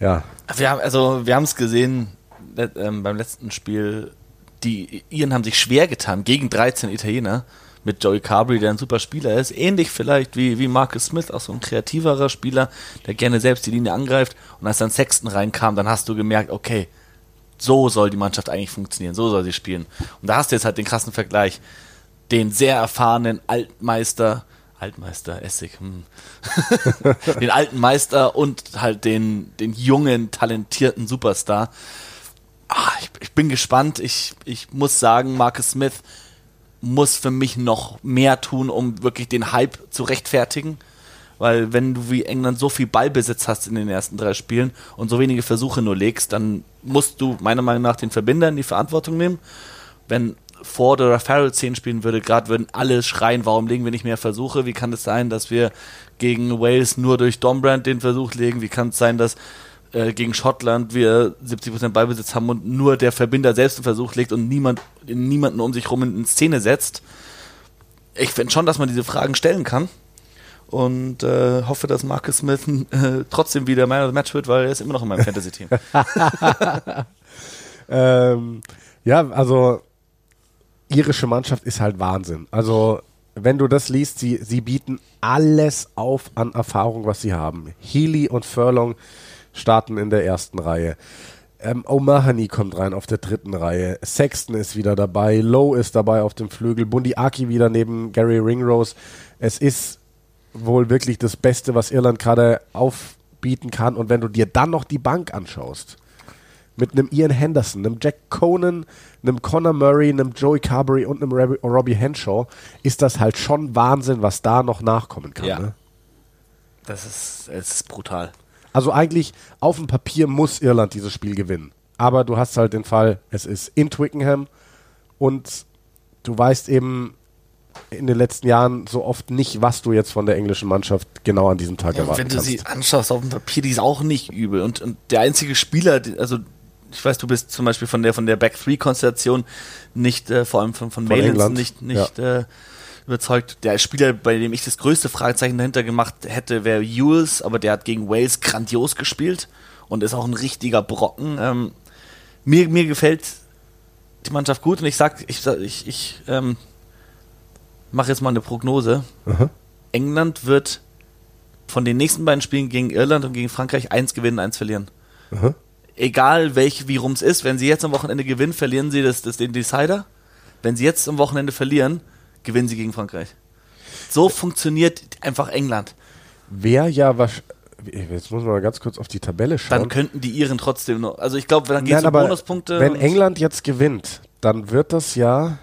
ja. Wir haben, also, wir haben es gesehen äh, beim letzten Spiel. Die Iren haben sich schwer getan gegen 13 Italiener mit Joey Carberry, der ein super Spieler ist. Ähnlich vielleicht wie, wie Marcus Smith, auch so ein kreativerer Spieler, der gerne selbst die Linie angreift. Und als dann Sexton reinkam, dann hast du gemerkt, okay, so soll die Mannschaft eigentlich funktionieren, so soll sie spielen. Und da hast du jetzt halt den krassen Vergleich. Den sehr erfahrenen Altmeister, Altmeister, Essig, hm. den alten Meister und halt den, den jungen, talentierten Superstar. Ah, ich, ich bin gespannt. Ich, ich muss sagen, Marcus Smith muss für mich noch mehr tun, um wirklich den Hype zu rechtfertigen. Weil wenn du wie England so viel Ballbesitz hast in den ersten drei Spielen und so wenige Versuche nur legst, dann musst du meiner Meinung nach den Verbindern die Verantwortung nehmen. Wenn Ford oder Farrell 10 spielen würde, gerade würden alle schreien, warum legen wir nicht mehr Versuche? Wie kann es sein, dass wir gegen Wales nur durch Dombrand den Versuch legen? Wie kann es sein, dass äh, gegen Schottland wir 70% Ballbesitz haben und nur der Verbinder selbst einen Versuch legt und niemand niemanden um sich rum in Szene setzt? Ich finde schon, dass man diese Fragen stellen kann und äh, hoffe, dass Marcus Smith äh, trotzdem wieder Man of the Match wird, weil er ist immer noch in meinem Fantasy-Team. ähm, ja, also irische Mannschaft ist halt Wahnsinn. Also wenn du das liest, sie, sie bieten alles auf an Erfahrung, was sie haben. Healy und Furlong starten in der ersten Reihe. Ähm, O'Mahony kommt rein auf der dritten Reihe. Sexton ist wieder dabei. Lowe ist dabei auf dem Flügel. Bundi Aki wieder neben Gary Ringrose. Es ist wohl wirklich das Beste, was Irland gerade aufbieten kann. Und wenn du dir dann noch die Bank anschaust, mit einem Ian Henderson, einem Jack Conan, einem Conor Murray, einem Joey Carberry und einem Robbie Henshaw, ist das halt schon Wahnsinn, was da noch nachkommen kann. Ja. Ne? Das ist, es ist brutal. Also eigentlich auf dem Papier muss Irland dieses Spiel gewinnen. Aber du hast halt den Fall, es ist in Twickenham und du weißt eben, in den letzten Jahren so oft nicht, was du jetzt von der englischen Mannschaft genau an diesem Tag ja, erwarten Wenn du kannst. sie anschaust auf dem Papier, die ist auch nicht übel. Und, und der einzige Spieler, also ich weiß, du bist zum Beispiel von der von der Back Three Konstellation nicht, äh, vor allem von, von, von Malins nicht, nicht ja. äh, überzeugt. Der Spieler, bei dem ich das größte Fragezeichen dahinter gemacht hätte, wäre Ewells, aber der hat gegen Wales grandios gespielt und ist auch ein richtiger Brocken. Ähm, mir, mir gefällt die Mannschaft gut und ich sag, ich, ich, ich ähm, mache jetzt mal eine Prognose. Aha. England wird von den nächsten beiden Spielen gegen Irland und gegen Frankreich eins gewinnen, eins verlieren. Aha. Egal welch, wie rum es ist, wenn sie jetzt am Wochenende gewinnen, verlieren sie das, das den Decider. Wenn sie jetzt am Wochenende verlieren, gewinnen sie gegen Frankreich. So funktioniert einfach England. Wer ja wahrscheinlich Jetzt muss man mal ganz kurz auf die Tabelle schauen. Dann könnten die Iren trotzdem noch. Also ich glaube, dann geht es um Bonuspunkte. Wenn England jetzt gewinnt, dann wird das ja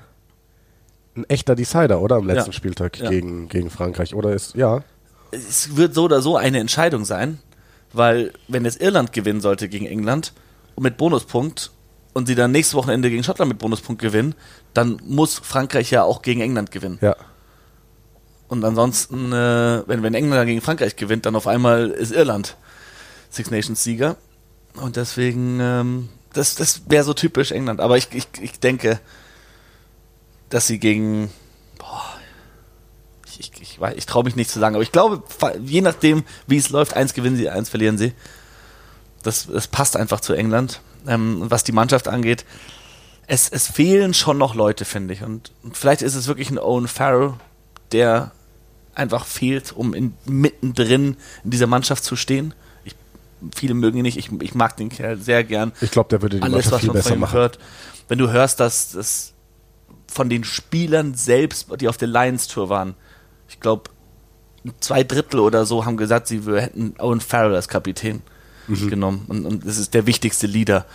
ein echter Decider, oder? Am letzten ja. Spieltag ja. Gegen, gegen Frankreich. Oder ist, ja. Es wird so oder so eine Entscheidung sein, weil wenn jetzt Irland gewinnen sollte gegen England mit Bonuspunkt und sie dann nächstes Wochenende gegen Schottland mit Bonuspunkt gewinnen, dann muss Frankreich ja auch gegen England gewinnen. Ja. Und ansonsten, äh, wenn, wenn England gegen Frankreich gewinnt, dann auf einmal ist Irland Six Nations Sieger. Und deswegen, ähm, das, das wäre so typisch England. Aber ich, ich, ich denke, dass sie gegen. Ich, traue mich nicht zu sagen, aber ich glaube, je nachdem, wie es läuft, eins gewinnen sie, eins verlieren sie. Das, das passt einfach zu England. Ähm, was die Mannschaft angeht, es, es fehlen schon noch Leute, finde ich. Und, und, vielleicht ist es wirklich ein Owen Farrell, der einfach fehlt, um in, mittendrin in dieser Mannschaft zu stehen. Ich viele mögen ihn nicht. Ich, ich mag den Kerl sehr gern. Ich glaube, der würde die Alles, Mannschaft was viel man von besser machen. hört. Wenn du hörst, dass das von den Spielern selbst, die auf der Lions Tour waren, ich glaube, zwei Drittel oder so haben gesagt, sie hätten Owen Farrell als Kapitän Mhm. genommen. Und, und das ist der wichtigste Leader.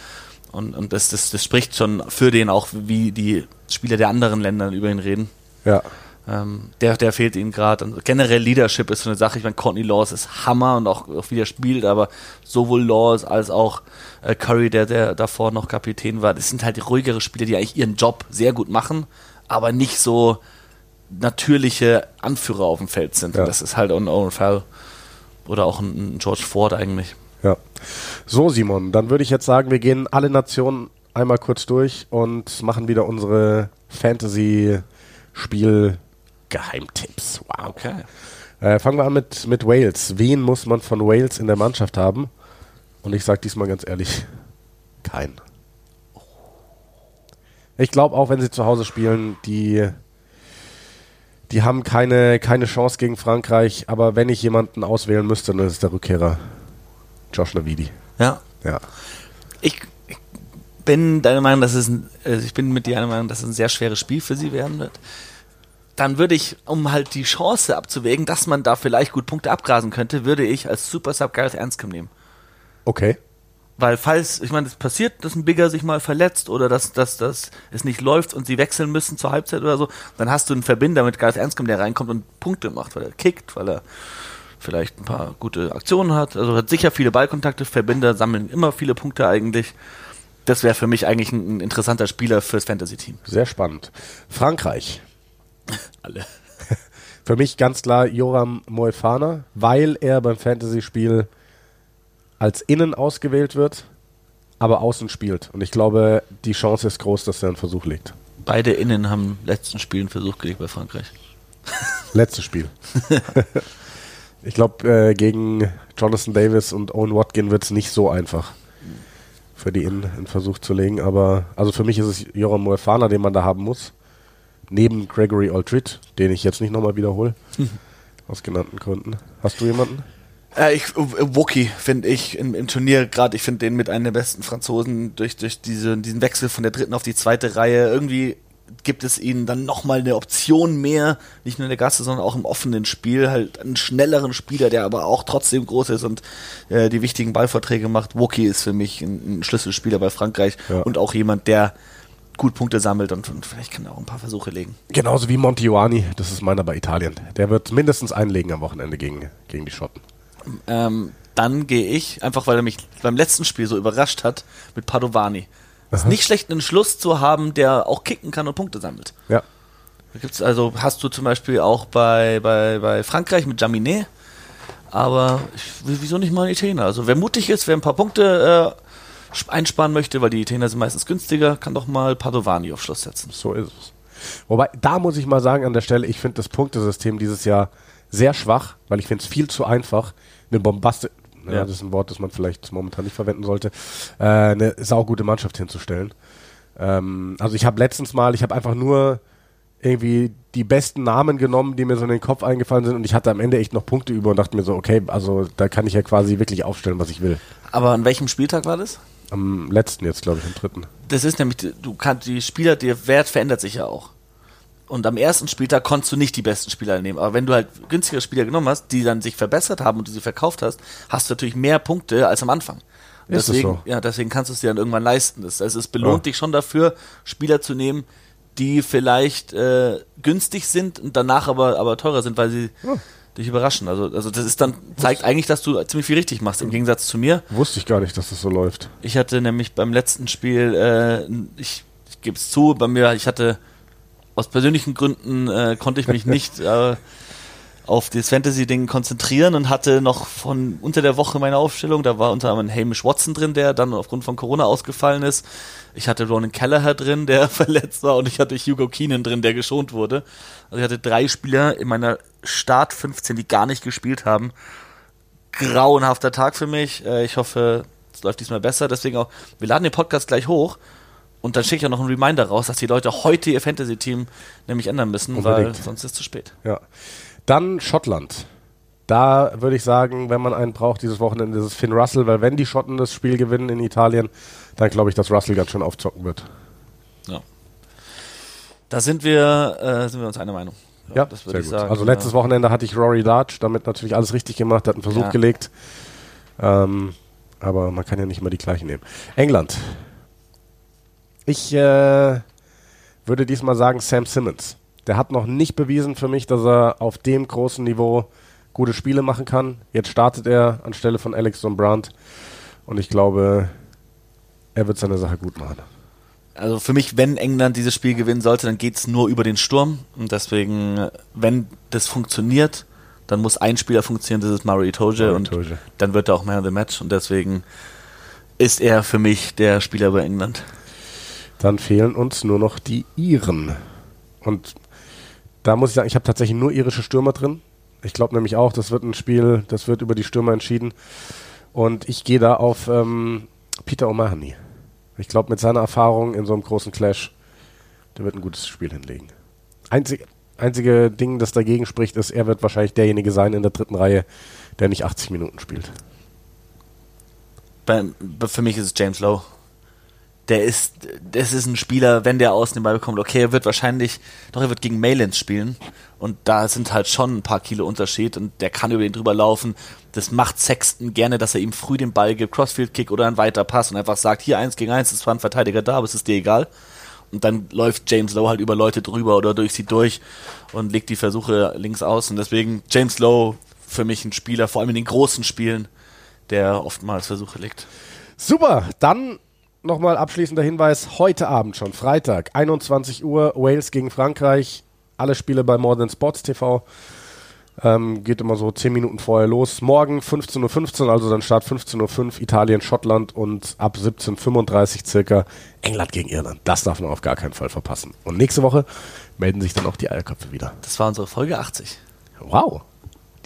Und, und das, das, das spricht schon für den auch, wie die Spieler der anderen Länder über ihn reden. Ja. Ähm, der, der fehlt ihnen gerade. Generell Leadership ist so eine Sache. Ich meine, Courtney Laws ist Hammer und auch, auch wie er spielt, aber sowohl Laws als auch äh, Curry, der, der davor noch Kapitän war, das sind halt ruhigere Spieler, die eigentlich ihren Job sehr gut machen, aber nicht so natürliche Anführer auf dem Feld sind. Ja. Und das ist halt ein Owen Farrell oder auch ein, ein George Ford eigentlich. Ja. So, Simon, dann würde ich jetzt sagen, wir gehen alle Nationen einmal kurz durch und machen wieder unsere Fantasy-Spiel-Geheimtipps. Wow. Okay. Äh, fangen wir an mit, mit Wales. Wen muss man von Wales in der Mannschaft haben? Und ich sage diesmal ganz ehrlich, keinen. Ich glaube auch, wenn sie zu Hause spielen, die, die haben keine, keine Chance gegen Frankreich. Aber wenn ich jemanden auswählen müsste, dann ist es der Rückkehrer Josh Navidi. Ja. Ja. Ich, ich bin deiner Meinung, dass es ein, also ich bin mit dir einer Meinung, dass es ein sehr schweres Spiel für sie werden wird. Dann würde ich, um halt die Chance abzuwägen, dass man da vielleicht gut Punkte abgrasen könnte, würde ich als Super Sub Gareth Anscombe nehmen. Okay. Weil falls, ich meine, es passiert, dass ein Bigger sich mal verletzt oder dass, dass, dass es nicht läuft und sie wechseln müssen zur Halbzeit oder so, dann hast du einen Verbinder mit Gareth Anscombe, der reinkommt und Punkte macht, weil er kickt, weil er vielleicht ein paar gute Aktionen hat. Also hat sicher viele Ballkontakte, Verbinder sammeln immer viele Punkte eigentlich. Das wäre für mich eigentlich ein, ein interessanter Spieler fürs Fantasy-Team. Sehr spannend. Frankreich. Alle. Für mich ganz klar Joram Moefana, weil er beim Fantasy-Spiel als Innen ausgewählt wird, aber außen spielt. Und ich glaube, die Chance ist groß, dass er einen Versuch legt. Beide Innen haben letzten Spielen Versuch gelegt bei Frankreich. Letztes Spiel. ich glaube, äh, gegen Jonathan Davis und Owen Watkin wird es nicht so einfach für die Innen einen Versuch zu legen. Aber also für mich ist es Joram Moefana, den man da haben muss. Neben Gregory Aldrit, den ich jetzt nicht nochmal wiederhole. aus genannten Gründen. Hast du jemanden? Äh, ich, Wookie finde ich im, im Turnier gerade, ich finde den mit einem der besten Franzosen durch, durch diese, diesen Wechsel von der dritten auf die zweite Reihe. Irgendwie gibt es ihnen dann nochmal eine Option mehr, nicht nur in der Gasse, sondern auch im offenen Spiel. Halt einen schnelleren Spieler, der aber auch trotzdem groß ist und äh, die wichtigen Ballvorträge macht. Wookie ist für mich ein, ein Schlüsselspieler bei Frankreich Ja. und auch jemand, der gut Punkte sammelt und, und vielleicht kann er auch ein paar Versuche legen. Genauso wie Montiuani, das ist meiner bei Italien. Der wird mindestens einlegen am Wochenende gegen, gegen die Schotten. Ähm, dann gehe ich, einfach weil er mich beim letzten Spiel so überrascht hat, mit Padovani. Es ist nicht schlecht, einen Schluss zu haben, der auch kicken kann und Punkte sammelt. Ja. Da gibt's also, hast du zum Beispiel auch bei, bei, bei Frankreich mit Jaminet, aber ich, wieso nicht mal einen Italiener? Also wer mutig ist, wer ein paar Punkte äh, sp- einsparen möchte, weil die Italiener sind meistens günstiger, kann doch mal Padovani auf Schluss setzen. So ist es. Wobei, da muss ich mal sagen an der Stelle, ich finde das Punktesystem dieses Jahr sehr schwach, weil ich finde es viel zu einfach, eine Bombaste, ja. Ja. das ist ein Wort, das man vielleicht momentan nicht verwenden sollte, äh, eine saugute Mannschaft hinzustellen. Ähm, also ich habe letztens mal, ich habe einfach nur irgendwie die besten Namen genommen, die mir so in den Kopf eingefallen sind und ich hatte am Ende echt noch Punkte über und dachte mir so, okay, also da kann ich ja quasi wirklich aufstellen, was ich will. Aber an welchem Spieltag war das? Am letzten jetzt, glaube ich, am dritten. Das ist nämlich, du kannst die Spieler, der Wert verändert sich ja auch. Und am ersten Spieltag konntest du nicht die besten Spieler nehmen. Aber wenn du halt günstigere Spieler genommen hast, die dann sich verbessert haben und du sie verkauft hast, hast du natürlich mehr Punkte als am Anfang. Ist es deswegen, so? ja, deswegen kannst du es dir dann irgendwann leisten. Das, also es belohnt Ja. dich schon dafür, Spieler zu nehmen, die vielleicht äh, günstig sind und danach aber, aber teurer sind, weil sie dich überraschen. Also, also das ist dann, zeigt eigentlich, dass du ziemlich viel richtig machst, im Gegensatz zu mir. Wusste ich gar nicht, dass das so läuft. Ich hatte nämlich beim letzten Spiel, äh, ich, ich gebe es zu, bei mir, ich hatte aus persönlichen Gründen äh, konnte ich mich nicht äh, auf das Fantasy-Ding konzentrieren und hatte noch von unter der Woche meine Aufstellung. Da war unter anderem Hamish Watson drin, der dann aufgrund von Corona ausgefallen ist. Ich hatte Ronan Kelleher drin, der verletzt war, und ich hatte Hugo Keenan drin, der geschont wurde. Also ich hatte drei Spieler in meiner Start 15, die gar nicht gespielt haben. Grauenhafter Tag für mich. Äh, ich hoffe, es läuft diesmal besser. Deswegen auch, wir laden den Podcast gleich hoch. Und dann schicke ich auch noch einen Reminder raus, dass die Leute heute ihr Fantasy-Team nämlich ändern müssen, weil Unbedingt. sonst ist es zu spät. Ja. Dann Schottland. Da würde ich sagen, wenn man einen braucht dieses Wochenende, ist es Finn Russell, weil wenn die Schotten das Spiel gewinnen in Italien, dann glaube ich, dass Russell ganz schön aufzocken wird. Ja. Da sind wir, äh, sind wir uns einer Meinung. Ja, das sehr würde ich gut. sagen. also letztes Wochenende hatte ich Rory Darch, damit natürlich alles richtig gemacht, hat einen Versuch Ja. gelegt. Ähm, aber man kann ja nicht immer die gleichen nehmen. England. Ich äh, würde diesmal sagen Sam Simmons. Der hat noch nicht bewiesen für mich, dass er auf dem großen Niveau gute Spiele machen kann. Jetzt startet er anstelle von Alex Brandt und ich glaube, er wird seine Sache gut machen. Also für mich, wenn England dieses Spiel gewinnen sollte, dann geht es nur über den Sturm. Und deswegen, wenn das funktioniert, dann muss ein Spieler funktionieren, das ist Mario Itoje. Und Itoje. dann wird er auch Man of the Match. Und deswegen ist er für mich der Spieler bei England. Dann fehlen uns nur noch die Iren. Und da muss ich sagen, ich habe tatsächlich nur irische Stürmer drin. Ich glaube nämlich auch, das wird ein Spiel, das wird über die Stürmer entschieden. Und ich gehe da auf ähm, Peter O'Mahony. Ich glaube, mit seiner Erfahrung in so einem großen Clash, der wird ein gutes Spiel hinlegen. Einzig, einzige Ding, das dagegen spricht, ist, er wird wahrscheinlich derjenige sein in der dritten Reihe, der nicht 80 Minuten spielt. Bei, für mich ist es James Lowe. Der ist, das ist ein Spieler, wenn der außen den Ball bekommt, okay, er wird wahrscheinlich, doch er wird gegen Maylands spielen und da sind halt schon ein paar Kilo Unterschied und der kann über ihn drüber laufen. Das macht Sexton gerne, dass er ihm früh den Ball gibt, Crossfield-Kick oder ein weiter Pass und einfach sagt, hier eins gegen eins, ist zwar ein Verteidiger da, aber es ist dir egal. Und dann läuft James Lowe halt über Leute drüber oder durch sie durch und legt die Versuche links aus und deswegen James Lowe für mich ein Spieler, vor allem in den großen Spielen, der oftmals Versuche legt. Super, dann nochmal abschließender Hinweis, heute Abend schon, Freitag, 21 Uhr, Wales gegen Frankreich, alle Spiele bei More Than Sports TV. Ähm, geht immer so 10 Minuten vorher los. Morgen 15.15 Uhr, also dann Start 15.05 Uhr, Italien, Schottland und ab 17.35 Uhr circa England gegen Irland. Das darf man auf gar keinen Fall verpassen. Und nächste Woche melden sich dann auch die Eierköpfe wieder. Das war unsere Folge 80. Wow,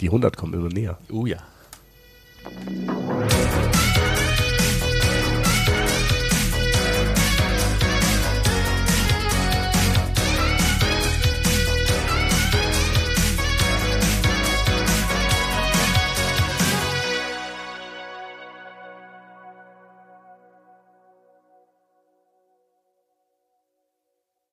die 100 kommen immer näher. Oh ja.